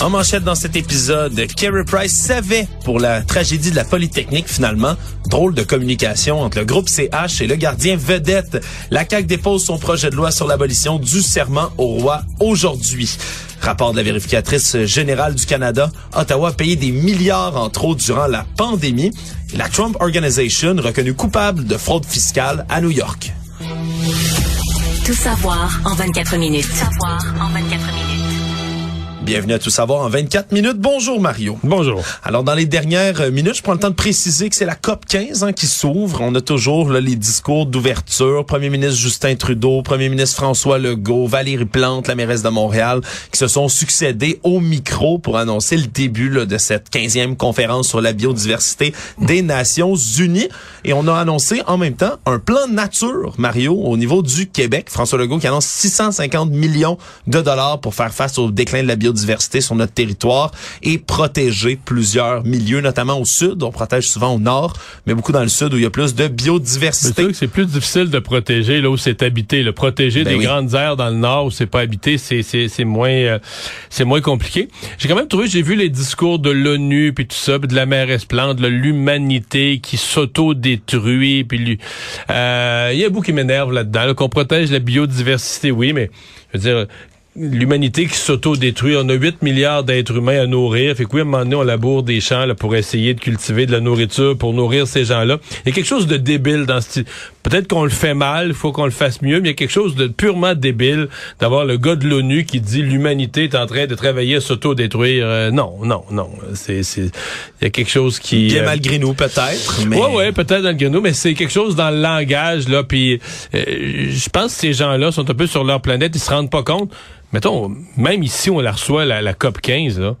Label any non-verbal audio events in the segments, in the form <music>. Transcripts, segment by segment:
En manchette dans cet épisode, Kerry Price savait pour la tragédie de la Polytechnique finalement. Drôle de communication entre le groupe CH et le gardien vedette. La CAQ dépose son projet de loi sur l'abolition du serment au roi aujourd'hui. Rapport de la vérificatrice générale du Canada, Ottawa a payé des milliards en trop durant la pandémie. La Trump Organization reconnue coupable de fraude fiscale à New York. Tout savoir en 24 minutes. Tout savoir en 24 minutes. Bienvenue à Tout savoir en 24 minutes. Bonjour Mario. Bonjour. Alors dans les dernières minutes, je prends le temps de préciser que c'est la COP 15 hein, qui s'ouvre. On a toujours là, les discours d'ouverture. Premier ministre Justin Trudeau, Premier ministre François Legault, Valérie Plante, la mairesse de Montréal, qui se sont succédés au micro pour annoncer le début là, de cette 15e conférence sur la biodiversité des Nations Unies. Et on a annoncé en même temps un plan nature, Mario, au niveau du Québec. François Legault qui annonce 650 millions de dollars pour faire face au déclin de la biodiversité sur notre territoire et protéger plusieurs milieux, notamment au sud. On protège souvent au nord, mais beaucoup dans le sud où il y a plus de biodiversité. C'est plus difficile de protéger là où c'est habité. Le protéger ben des grandes aires dans le nord où c'est pas habité, c'est c'est moins euh, c'est moins compliqué. J'ai quand même trouvé, j'ai vu les discours de l'ONU puis tout ça, puis de la mairesse Plante, l'humanité qui s'auto-détruit, puis euh, il y a beaucoup qui m'énerve là-dedans, qu'on protège la biodiversité, oui, mais je veux dire, l'humanité qui s'auto-détruit. On a 8 milliards d'êtres humains à nourrir. Fait que oui, à un moment donné, on laboure des champs là, pour essayer de cultiver de la nourriture pour nourrir ces gens-là. Il y a quelque chose de débile dans ce Peut-être qu'on le fait mal, il faut qu'on le fasse mieux, mais il y a quelque chose de purement débile d'avoir le gars de l'ONU qui dit l'humanité est en train de travailler à s'auto-détruire. Euh, non, non, non. C'est, c'est, il y a quelque chose qui... Bien euh, malgré nous, peut-être. Mais... Ouais, ouais, peut-être malgré nous, mais c'est quelque chose dans le langage, là, puis euh, je pense que ces gens-là sont un peu sur leur planète, ils se rendent pas compte mettons, même ici, on la reçoit, la, la COP 15, là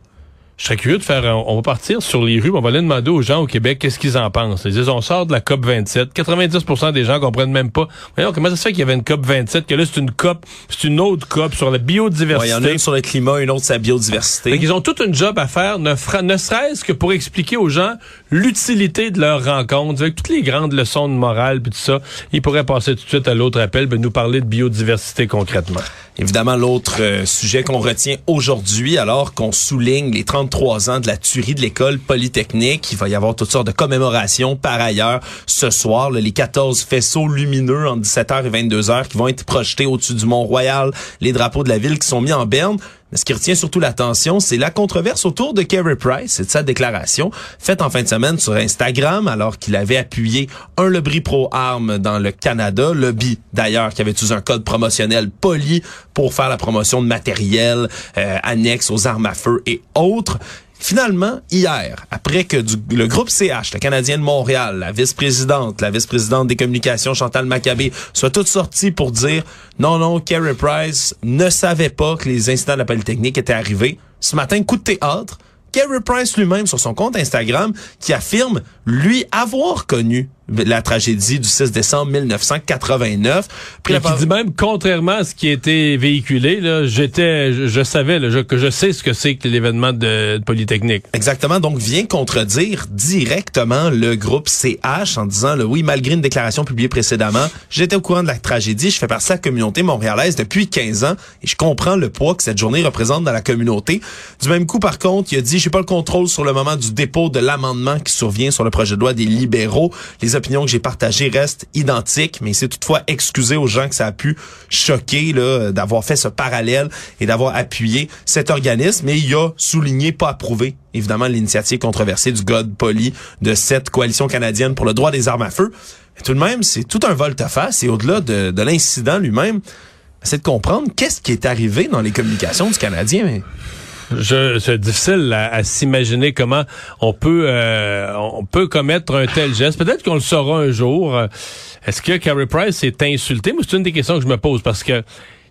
je serais curieux de faire, on va partir sur les rues, on va aller demander aux gens au Québec qu'est-ce qu'ils en pensent. Ils disent, on sort de la COP 27, 90% des gens comprennent même pas. Voyons, comment ça se fait qu'il y avait une COP 27, que là c'est une COP, c'est une autre COP sur la biodiversité? Il y en a une sur le climat, une autre sur la biodiversité. Ils ont toute une job à faire, ne, ne serait-ce que pour expliquer aux gens l'utilité de leur rencontre, avec toutes les grandes leçons de morale puis tout ça. Ils pourraient passer tout de suite à l'autre appel, ben, nous parler de biodiversité concrètement. Évidemment, l'autre euh, sujet qu'on retient aujourd'hui, alors qu'on souligne les 33 ans de la tuerie de l'école polytechnique, il va y avoir toutes sortes de commémorations par ailleurs ce soir, les 14 faisceaux lumineux entre 17h et 22h qui vont être projetés au-dessus du Mont-Royal, les drapeaux de la ville qui sont mis en berne. Ce qui retient surtout l'attention, c'est la controverse autour de Kerry Price et de sa déclaration faite en fin de semaine sur Instagram alors qu'il avait appuyé un lobby pro-armes dans le Canada, lobby d'ailleurs qui avait utilisé un code promotionnel poli pour faire la promotion de matériel euh, annexe aux armes à feu et autres. Finalement, hier, après que le groupe CH, le Canadien de Montréal, la vice-présidente, la vice-présidente des communications, Chantal Maccabé, soient toutes sorties pour dire non, non, Kerry Price ne savait pas que les incidents de la Polytechnique étaient arrivés. Ce matin, coup de théâtre, Kerry Price lui-même sur son compte Instagram qui affirme lui avoir connu la tragédie du 6 décembre 1989. Puis qui dit même, contrairement à ce qui a été véhiculé, là, j'étais, je, savais là, que je sais ce que c'est que l'événement de, Polytechnique. Exactement. Donc, vient contredire directement le groupe CH en disant, le oui, malgré une déclaration publiée précédemment, j'étais au courant de la tragédie, je fais partie de la communauté montréalaise depuis 15 ans et je comprends le poids que cette journée représente dans la communauté. Du même coup, par contre, il a dit, j'ai pas le contrôle sur le moment du dépôt de l'amendement qui survient sur le projet de loi des libéraux. Les opinions que j'ai partagées restent identiques, mais c'est toutefois excusé aux gens que ça a pu choquer d'avoir fait ce parallèle et d'avoir appuyé cet organisme. Mais il a souligné, pas approuvé, évidemment, l'initiative controversée du God Poli de cette coalition canadienne pour le droit des armes à feu. Mais tout de même, c'est tout un volte-face et au-delà de, de l'incident lui-même, c'est de comprendre qu'est-ce qui est arrivé dans les communications du Canadien. C'est difficile à, s'imaginer comment on peut euh, on peut commettre un tel geste. Peut-être qu'on le saura un jour. Est-ce que Carey Price est insulté? Moi, c'est une des questions que je me pose parce que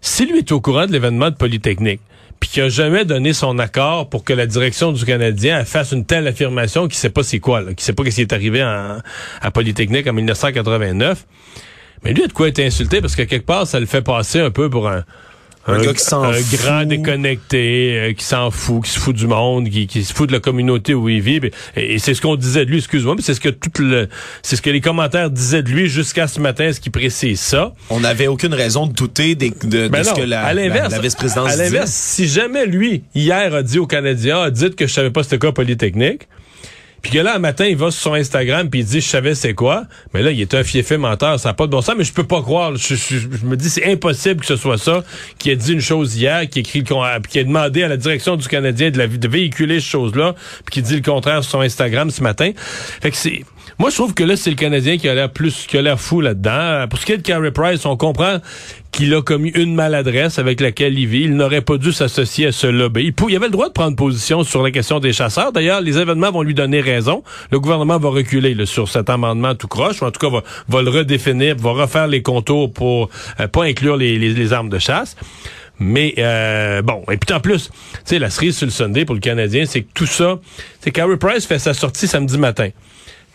si lui est au courant de l'événement de Polytechnique, puis qu'il a jamais donné son accord pour que la direction du Canadien fasse une telle affirmation qui sait pas c'est quoi, qui sait pas ce qui est arrivé à Polytechnique en 1989 Mais lui, a de quoi être insulté parce que quelque part, ça le fait passer un peu pour un, Un gars qui s'en un fout. grand déconnecté, euh, qui s'en fout, qui se fout du monde, qui, qui se fout de la communauté où il vit. Et, et c'est ce qu'on disait de lui, excuse-moi, mais c'est ce que tout le, c'est ce que les commentaires disaient de lui jusqu'à ce matin, ce qui précise ça? On n'avait aucune raison de douter des- de, de Ben ce que la, la, la vice-présidence à l'inverse, si jamais lui hier a dit aux Canadiens, ah, dites que je savais pas c'était quoi Polytechnique. Puis que là, un matin, il va sur son Instagram puis il dit je savais c'est quoi. Mais là, il est un fiefé menteur, ça n'a pas de bon sens, mais je peux pas croire. Je, me dis c'est impossible que ce soit ça, qui a dit une chose hier, qui écrit puis qui a demandé à la direction du Canadien de, de véhiculer cette chose-là, puis qui dit le contraire sur son Instagram ce matin. Fait que c'est. Moi, je trouve que là, c'est le Canadien qui a l'air plus, qui a l'air fou là-dedans. Pour ce qui est de Carey Price, on comprend qu'il a commis une maladresse avec laquelle il vit. Il n'aurait pas dû s'associer à ce lobby. Il avait le droit de prendre position sur la question des chasseurs. D'ailleurs, les événements vont lui donner raison. Le gouvernement va reculer là, sur cet amendement tout croche, ou en tout cas va, va le redéfinir, va refaire les contours pour euh, pas inclure les, les- les armes de chasse. Mais euh, bon, et puis en plus, tu sais, la cerise sur le Sunday pour le Canadien, c'est que tout ça, c'est Carey Price fait sa sortie samedi matin.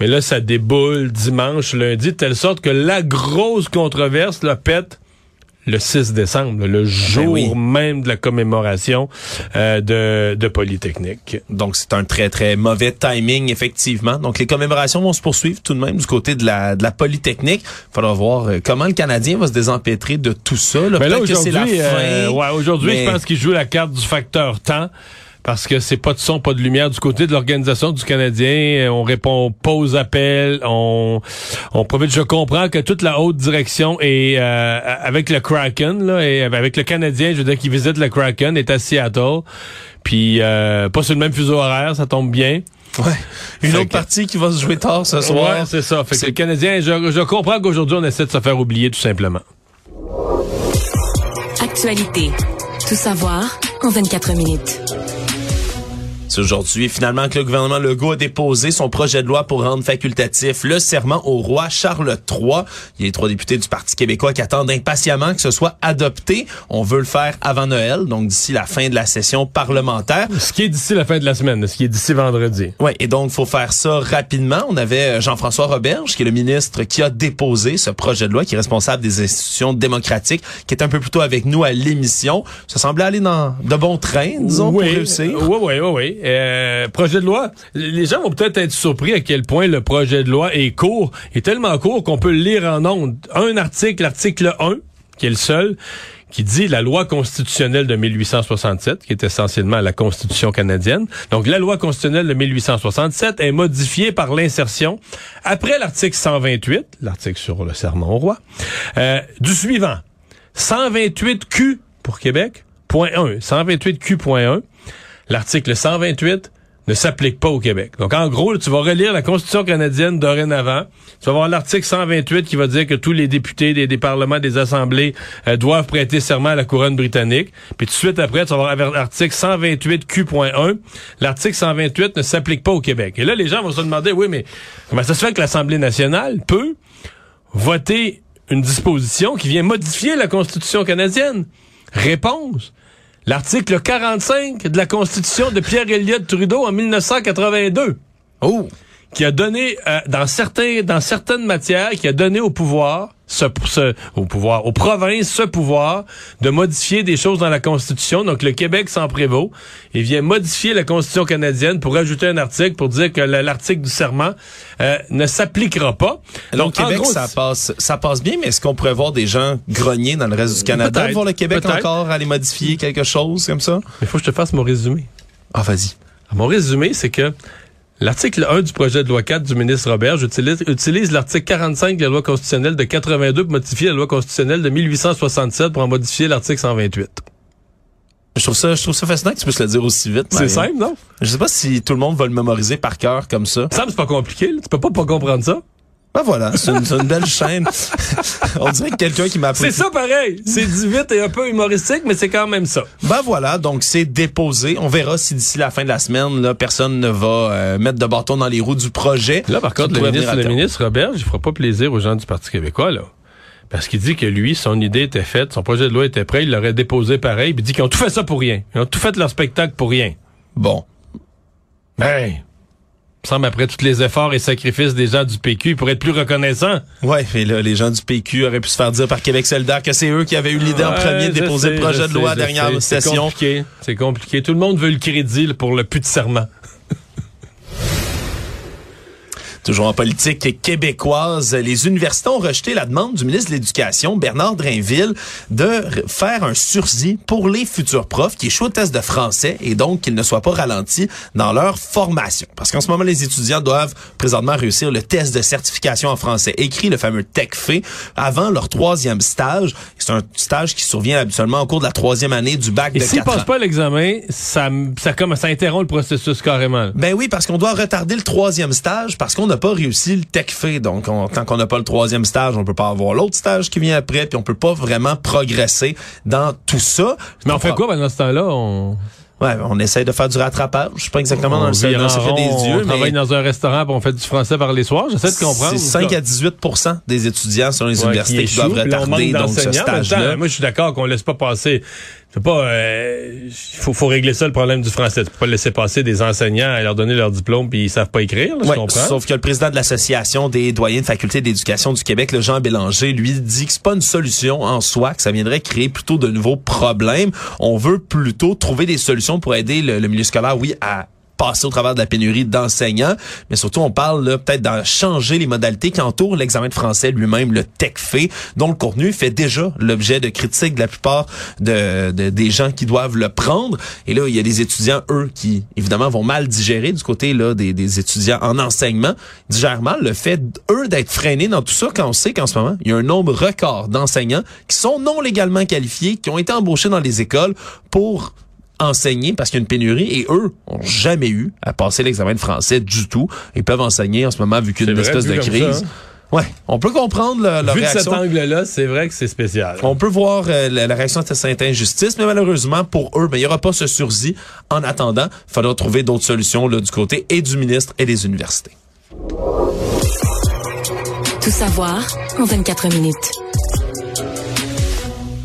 Mais là, ça déboule dimanche, lundi, de telle sorte que la grosse controverse la pète le 6 décembre, le jour oui. même de la commémoration euh, de, de Polytechnique. Donc, c'est un très, très mauvais timing, effectivement. Donc, les commémorations vont se poursuivre tout de même du côté de la, de la Polytechnique. Il faudra voir euh, comment le Canadien va se désempêtrer de tout ça. Là. Mais là, Peut-être que c'est la aujourd'hui, fin. euh, ouais, aujourd'hui, mais- je pense qu'il joue la carte du facteur temps. Parce que c'est pas de son, pas de lumière du côté de l'organisation du Canadien. On répond pas aux appels. On, on profite. Je comprends que toute la haute direction est euh, avec le Kraken, là, et avec le Canadien, je veux dire, qui visite le Kraken, est à Seattle. Puis euh, pas sur le même fuseau horaire, ça tombe bien. Ouais. Une Fait autre que- partie qui va se jouer tard ce soir. Ouais, c'est ça. Fait que C'est- le Canadien, je, je comprends qu'aujourd'hui on essaie de se faire oublier tout simplement. Actualité. Tout savoir en 24 minutes. C'est aujourd'hui finalement que le gouvernement Legault a déposé son projet de loi pour rendre facultatif le serment au roi Charles III. Il y a les trois députés du Parti québécois qui attendent impatiemment que ce soit adopté. On veut le faire avant Noël, donc d'ici la fin de la session parlementaire. Ce qui est d'ici la fin de la semaine, ce qui est d'ici vendredi. Ouais, et donc faut faire ça rapidement. On avait euh, Jean-François Roberge, qui est le ministre qui a déposé ce projet de loi, qui est responsable des institutions démocratiques, qui est un peu plus tôt avec nous à l'émission. Ça semblait aller dans de bons trains, disons, pour réussir. Oui, oui, oui, oui. Euh, projet de loi. Les gens vont peut-être être surpris à quel point le projet de loi est court. Est tellement court qu'on peut le lire en ondes. Un article, l'article 1, qui est le seul, qui dit la loi constitutionnelle de 1867, qui est essentiellement la Constitution canadienne. Donc, la loi constitutionnelle de 1867 est modifiée par l'insertion, après l'article 128, l'article sur le serment au roi, euh, du suivant. 128Q pour Québec, point 1. 128Q.1. L'article 128 ne s'applique pas au Québec. Donc, en gros, tu vas relire la Constitution canadienne dorénavant. Tu vas voir l'article 128 qui va dire que tous les députés des, parlements, des assemblées euh, doivent prêter serment à la couronne britannique. Puis tout de suite après, tu vas voir l'article 128Q.1. L'article 128 ne s'applique pas au Québec. Et là, les gens vont se demander, oui, mais comment ça se fait que l'Assemblée nationale peut voter une disposition qui vient modifier la Constitution canadienne? Réponse. L'article 45 de la Constitution de Pierre Elliott Trudeau en 1982 Oh! Qui a donné euh, dans certains dans certaines matières qui a donné au pouvoir ce, ce- au pouvoir aux provinces ce pouvoir de modifier des choses dans la Constitution donc le Québec s'en prévaut il vient modifier la Constitution canadienne pour ajouter un article pour dire que la- l'article du serment euh, ne s'appliquera pas Donc, en Québec, gros, ça passe, ça passe bien, mais est-ce qu'on pourrait voir des gens grogner dans le reste du Canada, Peut-être, voir le Québec encore aller modifier quelque chose comme ça? il faut que je te fasse mon résumé Ah, vas-y. Mon résumé, c'est que l'article 1 du projet de loi 4 du ministre Robert utilise, utilise l'article 45 de la loi constitutionnelle de 82 pour modifier la loi constitutionnelle de 1867 pour en modifier l'article 128. Je trouve ça, je trouve ça fascinant que tu puisses le dire aussi vite. C'est simple, non? Je sais pas si tout le monde va le mémoriser par cœur comme ça. Ça, c'est pas compliqué. là. Tu peux pas pas comprendre ça. Ben voilà, c'est une, c'est une belle chaîne. <laughs> On dirait que quelqu'un qui m'a appris. C'est ça pareil. C'est dit vite et un peu humoristique, mais c'est quand même ça. Ben voilà, donc c'est déposé. On verra si d'ici la fin de la semaine, là, personne ne va euh, mettre de bâton dans les roues du projet. Là, par contre, le ministre, le ministre Robert, il fera pas plaisir aux gens du Parti québécois, là. Parce qu'il dit que lui, son idée était faite, son projet de loi était prêt, il l'aurait déposé pareil, puis il dit qu'ils ont tout fait ça pour rien. Ils ont tout fait leur spectacle pour rien. Bon. Ben, me semble après tous les efforts et sacrifices des gens du PQ, ils pourraient être plus reconnaissants. Ouais, mais là, les gens du PQ auraient pu se faire dire par Québec solidaire que c'est eux qui avaient eu l'idée en premier de déposer le projet de loi à dernière session. C'est compliqué. C'est compliqué. Tout le monde veut le crédit pour le plus de serment. Toujours en politique québécoise, les universités ont rejeté la demande du ministre de l'Éducation, Bernard Drainville, de faire un sursis pour les futurs profs qui échouent au test de français et donc qu'ils ne soient pas ralentis dans leur formation. Parce qu'en ce moment, les étudiants doivent présentement réussir le test de certification en français écrit, le fameux TECFE, avant leur troisième stage. C'est un stage qui survient habituellement au cours de la troisième année du bac et de s'ils passent pas l'examen, ça, ça, comme, ça interrompt le processus carrément. Ben oui, parce qu'on doit retarder le troisième stage parce qu'on n'a pas réussi le tech fait. Donc, tant qu'on n'a pas le troisième stage, on peut pas avoir l'autre stage qui vient après, puis on peut pas vraiment progresser dans tout ça. Mais on fait quoi pendant ce temps-là? On... Ouais, on essaie de faire du rattrapage. Je suis pas exactement dans le, secret des dieux. On travaille dans un restaurant et on fait du français par les soirs. J'essaie de comprendre. C'est 5 à 18 des étudiants sur les universités qui, doivent retarder donc ce stage-là. Moi, je suis d'accord qu'on laisse pas passer il pas, euh, faut, faut régler ça le problème du français. Tu peux pas laisser passer des enseignants à leur donner leur diplôme puis ils savent pas écrire. Là, comprends? Sauf que le président de l'association des doyens de faculté d'éducation du Québec, le Jean Bélanger, lui dit que c'est pas une solution en soi, que ça viendrait créer plutôt de nouveaux problèmes. On veut plutôt trouver des solutions pour aider le, le milieu scolaire, oui, à passer au travers de la pénurie d'enseignants, mais surtout on parle peut-être d'en changer les modalités qui entourent l'examen de français lui-même, le TECFE, dont le contenu fait déjà l'objet de critiques de la plupart de, des gens qui doivent le prendre. Et là, il y a des étudiants, eux, qui évidemment vont mal digérer du côté là des, des étudiants en enseignement, digèrent mal le fait, eux, d'être freinés dans tout ça quand on sait qu'en ce moment, il y a un nombre record d'enseignants qui sont non légalement qualifiés, qui ont été embauchés dans les écoles pour enseigner parce qu'il y a une pénurie et eux ont jamais eu à passer l'examen de français du tout. Ils peuvent enseigner en ce moment vu qu'il y a une espèce de crise. Hein? Ouais, on peut comprendre le, Vu réaction. de cet angle-là, c'est vrai que c'est spécial. On peut voir euh, la, réaction de cette injustice, mais malheureusement pour eux, ben, il n'y aura pas ce sursis. En attendant, il faudra trouver d'autres solutions là, du côté et du ministre et des universités. Tout savoir en 24 minutes.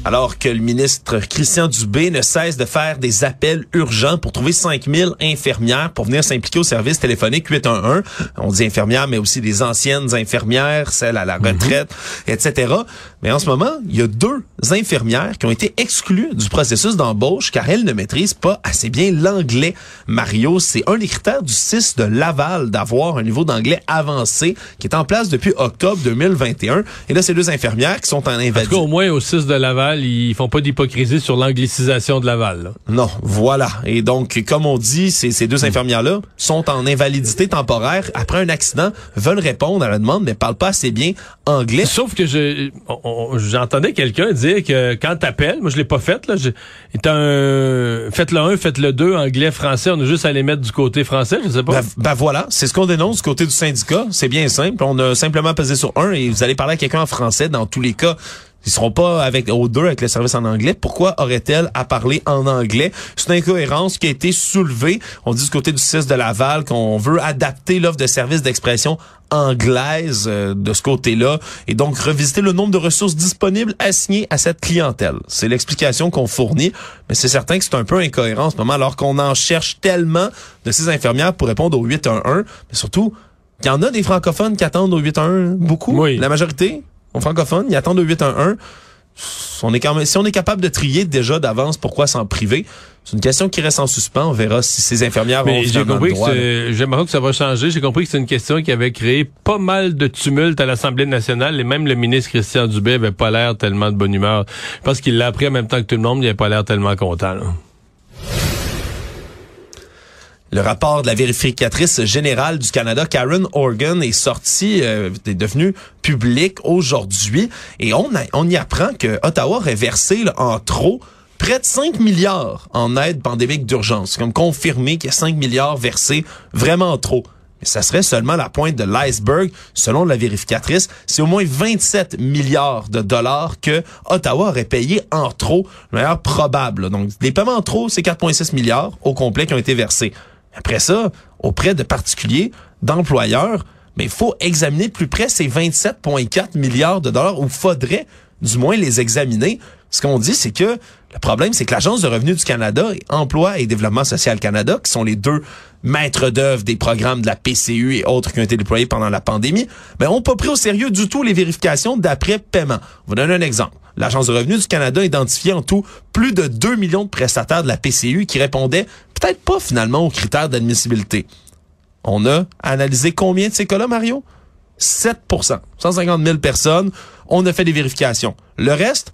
Alors que le ministre Christian Dubé ne cesse de faire des appels urgents pour trouver 5000 infirmières pour venir s'impliquer au service téléphonique 811. On dit infirmières, mais aussi des anciennes infirmières, celles à la mhm. retraite, etc. Mais en ce moment, il y a deux infirmières qui ont été exclues du processus d'embauche car elles ne maîtrisent pas assez bien l'anglais. Mario, c'est un des critères du 6 de Laval d'avoir un niveau d'anglais avancé qui est en place depuis octobre 2021. Et là, ces deux infirmières qui sont en invalidité. au moins au 6 de Laval, ils font pas d'hypocrisie sur l'anglicisation de Laval. Non, voilà. Et donc, comme on dit, ces, ces deux infirmières-là sont en invalidité temporaire après un accident, veulent répondre à la demande, mais parlent pas assez bien anglais. Sauf que je j'entendais quelqu'un dire que quand t'appelles, moi je l'ai pas fait, là, un faites le 1, faites le 2, anglais, français, on a juste à les mettre du côté français, je sais pas. Ben, ben voilà, c'est ce qu'on dénonce du côté du syndicat, c'est bien simple. On a simplement pesé sur un et vous allez parler à quelqu'un en français dans tous les cas. Ils seront pas avec aux deux avec le service en anglais. Pourquoi aurait-elle à parler en anglais? C'est une incohérence qui a été soulevée. On dit du côté du 6 de Laval qu'on veut adapter l'offre de service d'expression anglaise euh, de ce côté-là et donc revisiter le nombre de ressources disponibles assignées à cette clientèle. C'est l'explication qu'on fournit, mais c'est certain que c'est un peu incohérent en ce moment alors qu'on en cherche tellement de ces infirmières pour répondre au 811, mais surtout il y en a des francophones qui attendent au 811 beaucoup, oui. la majorité francophones, ils attendent le 811. On est quand même, si on est capable de trier déjà d'avance, pourquoi s'en priver? C'est une question qui reste en suspens. On verra si ces infirmières Mais j'ai compris que j'aimerais que ça va changer. J'ai compris que c'est une question qui avait créé pas mal de tumulte à l'Assemblée nationale et même le ministre Christian Dubé avait pas l'air tellement de bonne humeur. Je pense qu'il l'a appris en même temps que tout le monde, il avait pas l'air tellement content. Le rapport de la vérificatrice générale du Canada, Karen Organ, est sorti, euh, est devenu public aujourd'hui, et on, on y apprend que Ottawa aurait versé en trop près de 5 milliards en aide pandémique d'urgence, comme confirmé qu'il y a 5 milliards versés vraiment trop. Mais ça serait seulement la pointe de l'iceberg. Selon la vérificatrice, c'est au moins 27 milliards de dollars que Ottawa aurait payé en trop, de manière probable. Donc, les paiements en trop, c'est 4,6 milliards au complet qui ont été versés. Après ça, auprès de particuliers, d'employeurs, mais il faut examiner plus près ces 27,4 milliards de dollars, ou faudrait du moins les examiner. Ce qu'on dit, c'est que le problème, c'est que l'Agence de revenus du Canada et Emploi et Développement social Canada, qui sont les deux maîtres d'œuvre des programmes de la PCU et autres qui ont été déployés pendant la pandémie, ben, ont pas pris au sérieux du tout les vérifications d'après-paiement. Je vous donne un exemple. L'Agence de revenus du Canada a identifié en tout plus de 2 millions de prestataires de la PCU qui répondaient peut-être pas finalement aux critères d'admissibilité. On a analysé combien de ces cas-là, Mario? 7% 150 000 personnes. On a fait des vérifications. Le reste,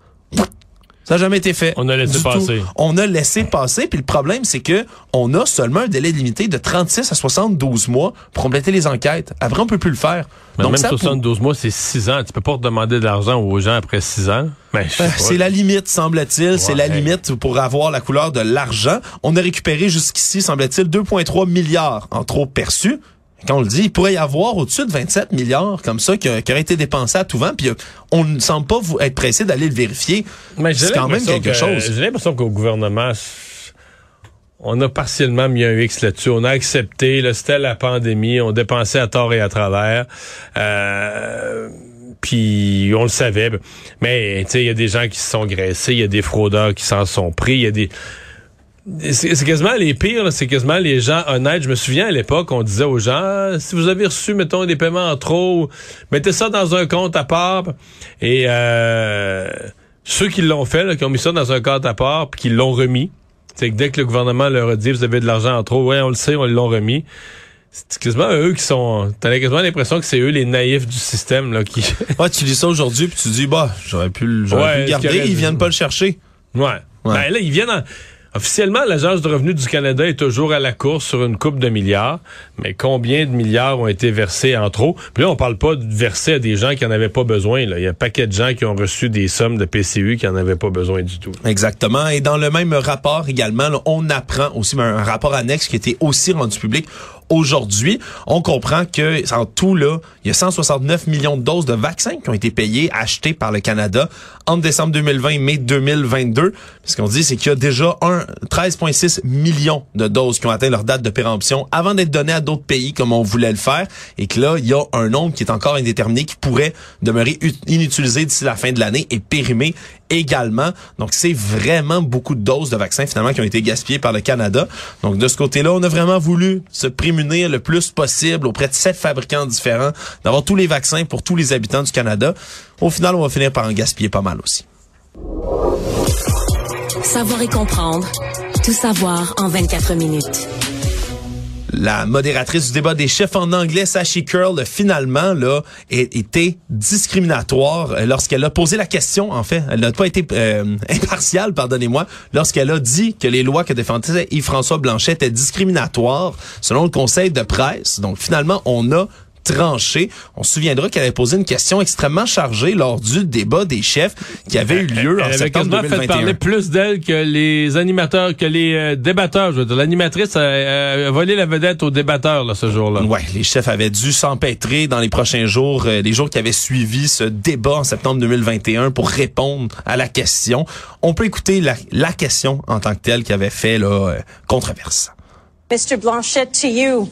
ça n'a jamais été fait. On a laissé passer. On a laissé passer. Puis le problème, c'est que on a seulement un délai limité de 36 à 72 mois pour compléter les enquêtes. Après, on peut plus le faire. Donc, même 72 mois, c'est 6 ans. Tu peux pas demander de l'argent aux gens après 6 ans. Ben, c'est la limite, semble-t-il. C'est la limite pour avoir la couleur de l'argent. On a récupéré jusqu'ici, semble-t-il, 2,3 milliards en trop perçus quand on le dit, il pourrait y avoir au-dessus de 27 milliards comme ça qui, qui auraient été dépensés à tout vent, puis euh, on ne semble pas être pressé d'aller le vérifier. Mais c'est quand même quelque chose. J'ai l'impression qu'au gouvernement, on a partiellement mis un X là-dessus. On a accepté, c'était la pandémie, on dépensait à tort et à travers. Euh, puis on le savait. Mais il y a des gens qui se sont graissés, il y a des fraudeurs qui s'en sont pris, il y a des c'est quasiment les pires, c'est quasiment les gens honnêtes. Je me souviens à l'époque, on disait aux gens, ah, si vous avez reçu, mettons, des paiements en trop, mettez ça dans un compte à part. Et euh, ceux qui l'ont fait, qui ont mis ça dans un compte à part, puis qui l'ont remis, c'est que dès que le gouvernement leur a dit, vous avez de l'argent en trop, ouais, on le sait, on l'ont remis. C'est quasiment eux qui sont. T'as quasiment l'impression que c'est eux les naïfs du système là qui. <laughs> ouais, tu lis ça aujourd'hui puis tu dis bah j'aurais pu, j'aurais pu le garder, ils viennent pas le chercher. Ouais. ouais. Ben là ils viennent. En... Officiellement, l'Agence de revenus du Canada est toujours à la course sur une coupe de milliards, mais combien de milliards ont été versés en trop? Puis là, on parle pas de verser à des gens qui en avaient pas besoin. Il y a un paquet de gens qui ont reçu des sommes de PCU qui en avaient pas besoin du tout. Exactement. Et dans le même rapport également, on apprend aussi un rapport annexe qui été aussi rendu public aujourd'hui. On comprend que en tout là, il y a 169 millions de doses de vaccins qui ont été payées, achetées par le Canada entre décembre 2020 et mai 2022. Ce qu'on dit, c'est qu'il y a déjà un 13,6 millions de doses qui ont atteint leur date de péremption avant d'être données à d'autres pays comme on voulait le faire, et que là, il y a un nombre qui est encore indéterminé qui pourrait demeurer inutilisé d'ici la fin de l'année et périmé également. Donc, c'est vraiment beaucoup de doses de vaccins finalement qui ont été gaspillées par le Canada. Donc, de ce côté-là, on a vraiment voulu se prémunir le plus possible auprès de sept fabricants différents, d'avoir tous les vaccins pour tous les habitants du Canada. Au final, on va finir par en gaspiller pas mal aussi. Savoir et comprendre. Tout savoir en 24 minutes la modératrice du débat des chefs en anglais, Sashi Curl, finalement, là, été discriminatoire euh, lorsqu'elle a posé la question, en fait. Elle n'a pas été euh, <laughs> impartiale, pardonnez-moi, lorsqu'elle a dit que les lois que défendait Yves-François Blanchet étaient discriminatoires selon le conseil de presse. Donc, finalement, on a tranché. On se souviendra qu'elle avait posé une question extrêmement chargée lors du débat des chefs qui avait eu lieu en septembre 2021. fait parler plus d'elle que les animateurs, que les euh, débatteurs. Je veux dire, l'animatrice a, volé la vedette aux débatteurs là, ce jour-là. Ouais, les chefs avaient dû s'empêtrer dans les prochains jours, euh, les jours qui avaient suivi ce débat en septembre 2021 pour répondre à la question. On peut écouter la, la question en tant que telle qui avait fait là, euh, controverse. Mr. Blanchet, to you.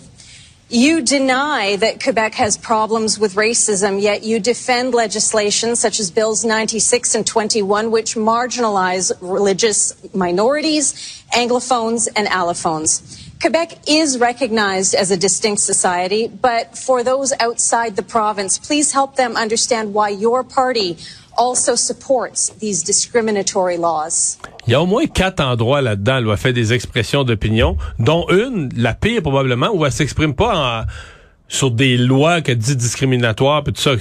You deny that Quebec has problems with racism, yet you defend legislation such as Bills 96 and 21, which marginalize religious minorities, Anglophones, and allophones. Quebec is recognized as a distinct society, but for those outside the province, please help them understand why your party also supports these discriminatory laws. Il y a au moins quatre endroits là-dedans elle fait des expressions d'opinion, dont une, la pire probablement, où elle s'exprime pas en, sur des lois qu'elle dit discriminatoires, puis tout ça.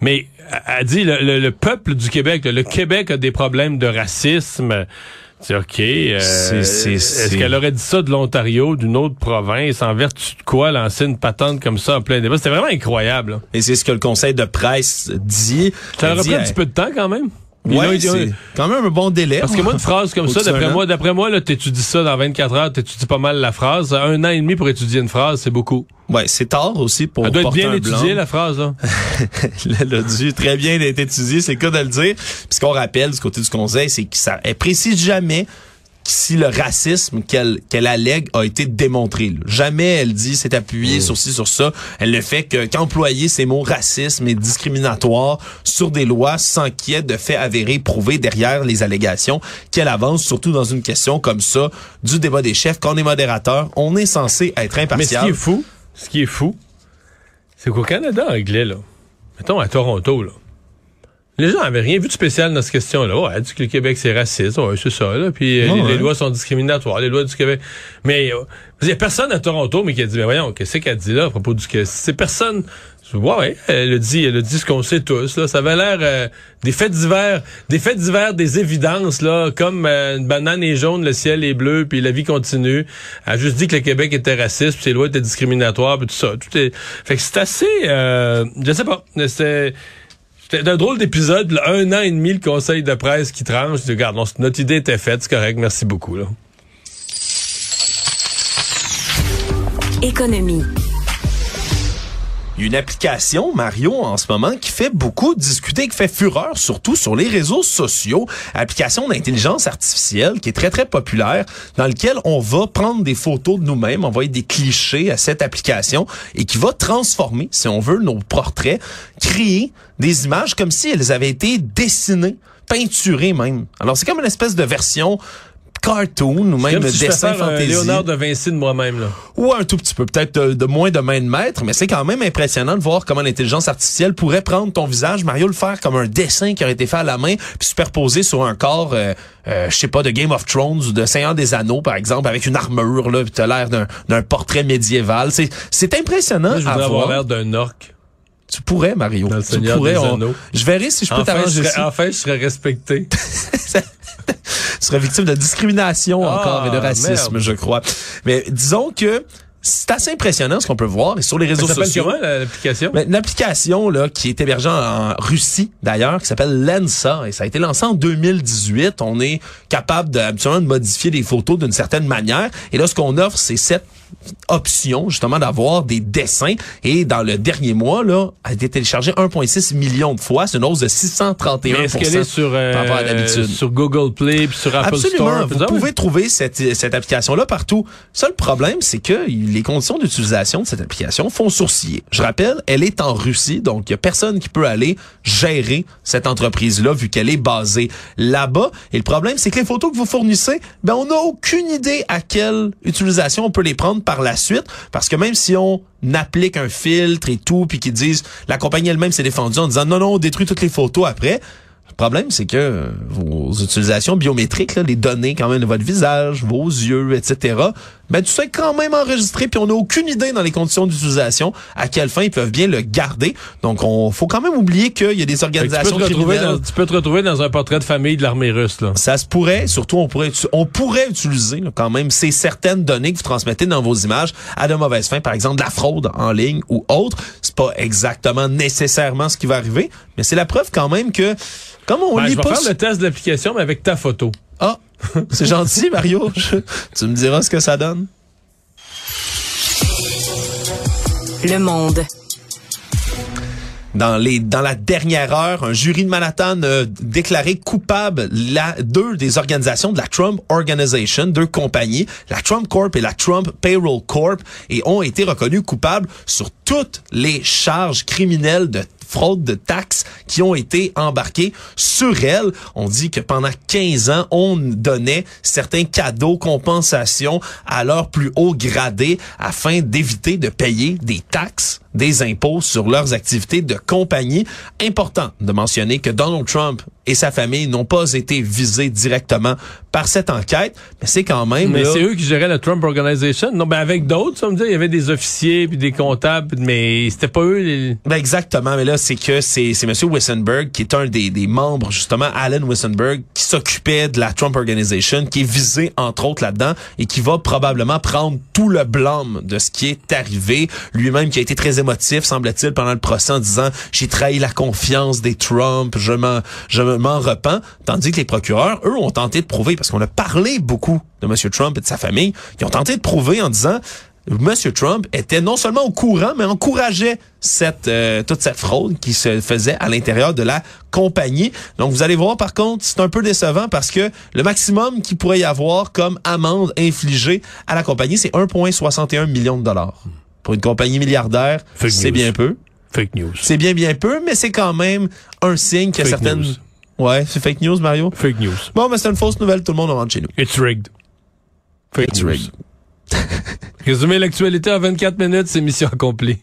Mais elle dit le, le, peuple du Québec, le Québec a des problèmes de racisme. C'est OK. Euh, Est-ce qu'elle aurait dit ça de l'Ontario, d'une autre province, en vertu de quoi lancer une patente comme ça en plein débat? C'était vraiment incroyable. Et c'est ce que le conseil de presse dit. Ça aurait pris un petit peu de temps quand même. Oui, c'est quand même un bon délai. Parce que moi, une phrase comme ça, d'après moi, d'après moi, là, t'étudies ça dans 24 heures, t'étudies pas mal la phrase. Un an et demi pour étudier une phrase, c'est beaucoup. Ouais, c'est tard aussi pour Elle doit être bien étudiée, la phrase, là. <laughs> Elle a dû très bien être étudiée, c'est le cas de le dire. Puis ce qu'on rappelle du côté du conseil, c'est que ça, elle précise jamais si le racisme qu'elle qu'elle allègue a été démontré. Jamais elle dit c'est appuyé sur ci sur ça. Elle ne fait que qu'employer ces mots racisme et discriminatoire sur des lois sans qu'il y ait de faits avérés prouvés derrière les allégations qu'elle avance, surtout dans une question comme ça du débat des chefs. Quand on est modérateur, on est censé être impartial. Mais ce qui est fou, ce qui est fou, c'est qu'au Canada anglais, là, mettons à Toronto, là, les gens avaient rien vu de spécial dans cette question-là. Ouais, elle dit que le Québec c'est raciste, ouais, c'est ça. Là. Puis euh, Ouais, les, lois sont discriminatoires, les lois du Québec. Mais euh, il y a personne à Toronto, mais qui a dit, mais voyons, qu'est-ce qu'elle dit là à propos du Québec C'est personne. Ouais, ouais, elle a dit, elle a dit ce qu'on sait tous. Là, ça avait l'air euh, des faits divers, des faits divers, des évidences là, comme euh, une banane est jaune, le ciel est bleu, puis la vie continue. Elle a juste dit que le Québec était raciste, puis ses lois étaient discriminatoires, puis tout ça. Tout est, fait que c'est assez, euh, je sais pas, c'est c'était un drôle d'épisode, un an et demi, le conseil de presse qui tranche. Je regarde, notre idée était faite, c'est correct, merci beaucoup. Économie. Une application, Mario, en ce moment, qui fait beaucoup discuter, qui fait fureur, surtout sur les réseaux sociaux. Application d'intelligence artificielle qui est très, très populaire, dans lequel on va prendre des photos de nous-mêmes, envoyer des clichés à cette application et qui va transformer, si on veut, nos portraits, créer des images comme si elles avaient été dessinées, peinturées même. Alors, c'est comme une espèce de version cartoon ou même si dessin un fantasy. Léonard de Vinci de moi-même. là. Ou un tout petit peu, peut-être de, de moins de main de maître, mais c'est quand même impressionnant de voir comment l'intelligence artificielle pourrait prendre ton visage, Mario, le faire comme un dessin qui aurait été fait à la main, puis superposer sur un corps, euh, euh, je sais pas, de Game of Thrones ou de Seigneur des Anneaux, par exemple, avec une armure, là, puis t'as l'air d'un, d'un portrait médiéval. C'est, c'est impressionnant Moi, je à avoir voir. l'air d'un orc. Tu pourrais, Mario. Dans le tu pourrais. on-. Je verrai si je peux Enfin, enfin, je serais respecté. <laughs> tu serais victime de discrimination Ah, encore et de racisme, merde. je crois. Mais disons que c'est assez impressionnant ce qu'on peut voir et sur les réseaux Ça sociaux. comment la- l'application? Mais une application là qui est hébergée en, en Russie d'ailleurs qui s'appelle Lensa et ça a été lancé en 2018. On est capable de, habituellement de modifier des photos d'une certaine manière et là ce qu'on offre c'est cette option justement d'avoir des dessins et dans le dernier mois là a été téléchargé 1.6 million de fois, c'est une hausse de 631 Mais est-ce qu'elle est sur, euh, par rapport à d'habitude. sur Google Play puis sur Apple Absolument. Store? Vous pouvez trouver cette, cette application-là partout. Seul problème, c'est que les conditions d'utilisation de cette application font sourciller. Je rappelle, elle est en Russie, donc il y a personne qui peut aller gérer cette entreprise-là vu qu'elle est basée là-bas. Et le problème, c'est que les photos que vous fournissez, ben on n'a aucune idée à quelle utilisation on peut les prendre par la suite, parce que même si on applique un filtre et tout, puis qu'ils disent, la compagnie elle-même s'est défendue en disant non, non, on détruit toutes les photos après. Le problème, c'est que vos utilisations biométriques, là, les données quand même de votre visage, vos yeux, etc., ben tout ça est quand même enregistré, puis on n'a aucune idée dans les conditions d'utilisation à quelle fin ils peuvent bien le garder. Donc, on faut quand même oublier qu'il y a des que tu, peux organisations te retrouver dans, tu peux te retrouver dans un portrait de famille de l'armée russe. Là. Ça se pourrait, surtout on pourrait, on pourrait utiliser là, quand même ces certaines données que vous transmettez dans vos images à de mauvaises fins, par exemple de la fraude en ligne ou autre. C'est pas exactement nécessairement ce qui va arriver, mais c'est la preuve quand même que comme on Ben, lit je vais pas faire le test de l'application, mais avec ta photo. Ah, c'est gentil, Mario. <laughs> Je- tu me diras ce que ça donne. Le monde. Dans les dans la dernière heure, un jury de Manhattan a déclaré coupable la deux des organisations de la Trump Organization, deux compagnies, la Trump Corp et la Trump Payroll Corp, et ont été reconnus coupables sur toutes les charges criminelles de fraude de taxes qui ont été embarquées sur elles. On dit que pendant 15 ans, on donnait certains cadeaux, compensations à leurs plus hauts gradés afin d'éviter de payer des taxes, des impôts sur leurs activités de compagnie. Important de mentionner que Donald Trump et sa famille n'ont pas été visés directement par cette enquête, mais c'est quand même... Mais c'est eux qui géraient la Trump Organization. Non, ben avec d'autres, ça me dit, il y avait des officiers puis des comptables, mais c'était pas eux les... Ben exactement, mais là c'est que c'est c'est Monsieur Wissenberg qui est un des, des membres justement, Alan Wissenberg, qui s'occupait de la Trump Organization, qui est visé entre autres là-dedans et qui va probablement prendre tout le blâme de ce qui est arrivé. Lui-même qui a été très émotif, semble-t-il, pendant le procès en disant j'ai trahi la confiance des Trump, je m'en repens, tandis que les procureurs eux ont tenté de prouver parce qu'on a parlé beaucoup de Monsieur Trump et de sa famille, ils ont tenté de prouver en disant Monsieur Trump était non seulement au courant, mais encourageait cette euh, toute cette fraude qui se faisait à l'intérieur de la compagnie. Donc vous allez voir par contre, c'est un peu décevant parce que le maximum qu'il pourrait y avoir comme amende infligée à la compagnie, c'est 1,61 million de dollars. Pour une compagnie milliardaire, c'est bien peu. Fake news. C'est bien bien peu, mais c'est quand même un signe Fake certaines news. Ouais, c'est fake news Mario? Fake news. Bon, mais c'est une fausse nouvelle, tout le monde rentre chez nous. It's rigged. Fake It's news. rigged. <laughs> Résumer l'actualité en 24 minutes, c'est mission accomplie.